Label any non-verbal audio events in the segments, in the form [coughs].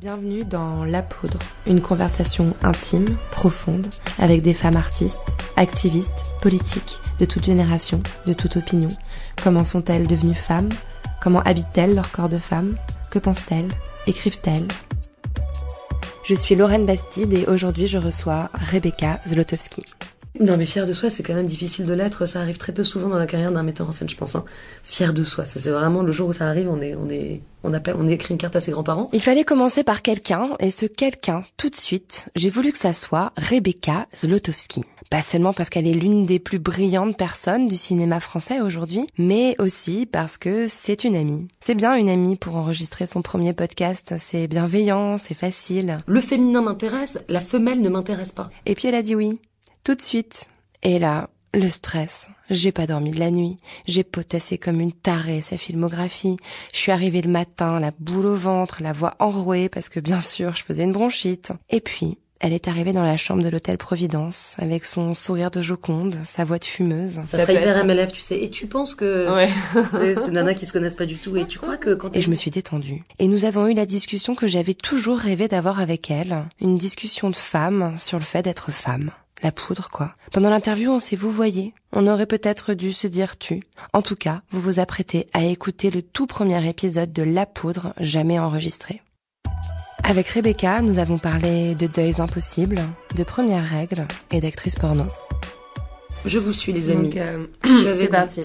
Bienvenue dans La Poudre, une conversation intime, profonde, avec des femmes artistes, activistes, politiques, de toute génération, de toute opinion. Comment sont-elles devenues femmes? Comment habitent-elles leur corps de femme Que pensent-elles? Écrivent-elles? Je suis Lorraine Bastide et aujourd'hui je reçois Rebecca Zlotowski. Non, mais fier de soi, c'est quand même difficile de l'être. Ça arrive très peu souvent dans la carrière d'un metteur en scène, je pense. Hein. Fier de soi, ça c'est vraiment le jour où ça arrive, on est, on est, on appelle, on écrit une carte à ses grands-parents. Il fallait commencer par quelqu'un, et ce quelqu'un, tout de suite, j'ai voulu que ça soit Rebecca Zlotowski. Pas seulement parce qu'elle est l'une des plus brillantes personnes du cinéma français aujourd'hui, mais aussi parce que c'est une amie. C'est bien une amie pour enregistrer son premier podcast. C'est bienveillant, c'est facile. Le féminin m'intéresse, la femelle ne m'intéresse pas. Et puis elle a dit oui tout de suite. Et là, le stress. J'ai pas dormi de la nuit. J'ai potassé comme une tarée sa filmographie. Je suis arrivée le matin, la boule au ventre, la voix enrouée parce que bien sûr je faisais une bronchite. Et puis, elle est arrivée dans la chambre de l'hôtel Providence avec son sourire de Joconde, sa voix de fumeuse. Ça, fait hyper MLF, tu sais. Et tu penses que ouais. [laughs] c'est nana qui se connaissent pas du tout. Et tu crois que quand et je me suis détendue. Et nous avons eu la discussion que j'avais toujours rêvé d'avoir avec elle, une discussion de femme sur le fait d'être femme. La poudre, quoi. Pendant l'interview, on s'est vous voyez. On aurait peut-être dû se dire tu. En tout cas, vous vous apprêtez à écouter le tout premier épisode de La poudre jamais enregistré. Avec Rebecca, nous avons parlé de deuils impossibles, de premières règles et d'actrices porno. Je vous suis, les amis. Euh, [coughs] c'est parti.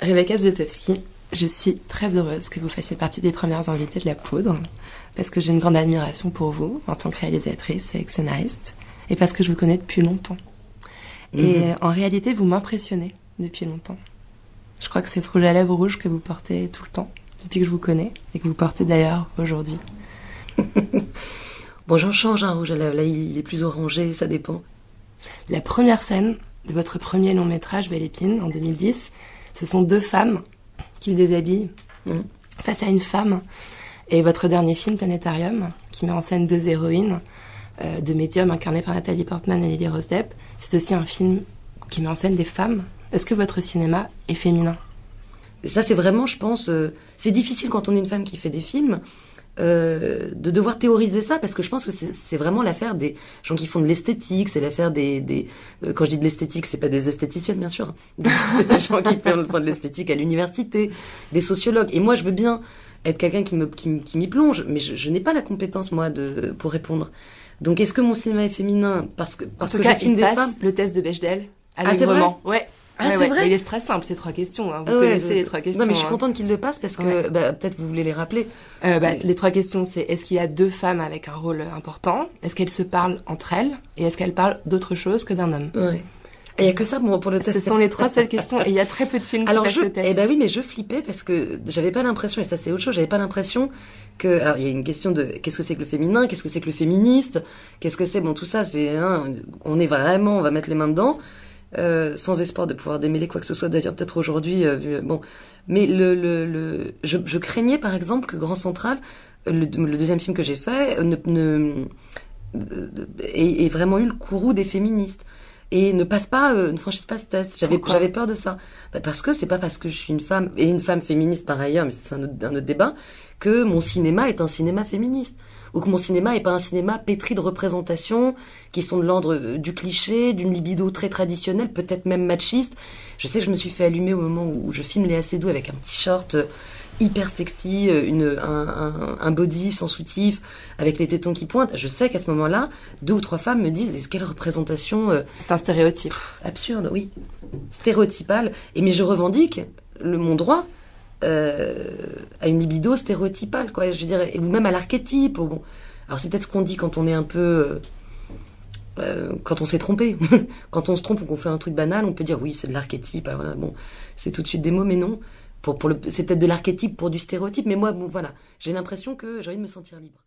Rebecca Zlotowski, je suis très heureuse que vous fassiez partie des premières invitées de La Poudre, parce que j'ai une grande admiration pour vous en tant que réalisatrice et scénariste et parce que je vous connais depuis longtemps. Et mhm. en réalité, vous m'impressionnez depuis longtemps. Je crois que c'est ce rouge à lèvres rouge que vous portez tout le temps, depuis que je vous connais, et que vous portez d'ailleurs aujourd'hui. [laughs] bon, j'en change un rouge à lèvres. Là, il est plus orangé, ça dépend. La première scène de votre premier long métrage, Belle Épine, en 2010, ce sont deux femmes qui se déshabillent mhm. face à une femme. Et votre dernier film, Planétarium, qui met en scène deux héroïnes, euh, de médium incarné par Nathalie Portman et Lily Rose Depp. C'est aussi un film qui met en scène des femmes. Est-ce que votre cinéma est féminin? Ça, c'est vraiment, je pense, euh, c'est difficile quand on est une femme qui fait des films. Euh, de devoir théoriser ça parce que je pense que c'est vraiment l'affaire des gens qui font de l'esthétique, c'est l'affaire des, quand je dis de l'esthétique, c'est pas des esthéticiennes bien sûr, [laughs] des gens qui font de l'esthétique à l'université, des sociologues. Et moi, je veux bien être quelqu'un qui, qui m'y plonge, mais je, je n'ai pas la compétence moi de pour répondre. Donc est-ce que mon cinéma est féminin parce que parce en tout que cas, il passe le test de Bechdel ah, c'est vrai ouais. Ah, c'est vrai. Il est très simple, ces trois questions. Hein. Vous connaissez les trois questions. Non, mais je suis hein. contente qu'il le passe parce que bah, peut-être vous voulez les rappeler. Euh, bah, Les trois questions, c'est est-ce qu'il y a deux femmes avec un rôle important? Est-ce qu'elles se parlent entre elles? Et est-ce qu'elles parlent d'autre chose que d'un homme? Ouais. Il y a que ça bon, pour le test. Ce sont les trois seules [laughs] questions et il y a très peu de films alors qui je, le test. Eh ben oui, mais je flippais parce que j'avais pas l'impression et ça c'est autre chose, j'avais pas l'impression que alors il y a une question de qu'est-ce que c'est que le féminin, qu'est-ce que c'est que le féministe, qu'est-ce que c'est bon tout ça c'est hein, on est vraiment on va mettre les mains dedans. Euh, sans espoir de pouvoir démêler quoi que ce soit d'ailleurs peut-être aujourd'hui euh, bon mais le, le, le je, je, craignais par exemple que Grand Central le, le deuxième film que j'ai fait ne, ne ait, ait vraiment eu le courroux des féministes et ne passe pas, euh, ne franchisse pas ce test. J'avais, j'avais peur de ça. Bah, parce que c'est pas parce que je suis une femme, et une femme féministe par ailleurs, mais c'est un autre, un autre débat, que mon cinéma est un cinéma féministe. Ou que mon cinéma est pas un cinéma pétri de représentations qui sont de l'ordre euh, du cliché, d'une libido très traditionnelle, peut-être même machiste. Je sais que je me suis fait allumer au moment où je filme les Doux avec un petit short euh, hyper sexy, euh, une, un, un, body sans soutif, avec les tétons qui pointent. Je sais qu'à ce moment-là, deux ou trois femmes me disent quelle représentation. Euh, c'est un stéréotype. Absurde, oui. Stéréotypal. Et mais je revendique le, mon droit euh, à une libido stéréotypale, quoi. Je dirais, ou même à l'archétype. Bon. Alors c'est peut-être ce qu'on dit quand on est un peu. Euh, quand on s'est trompé. [laughs] quand on se trompe ou qu'on fait un truc banal, on peut dire oui, c'est de l'archétype. Alors voilà, bon, c'est tout de suite des mots, mais non pour, pour le, c'est peut-être de l'archétype pour du stéréotype, mais moi, bon, voilà, j'ai l'impression que j'ai envie de me sentir libre.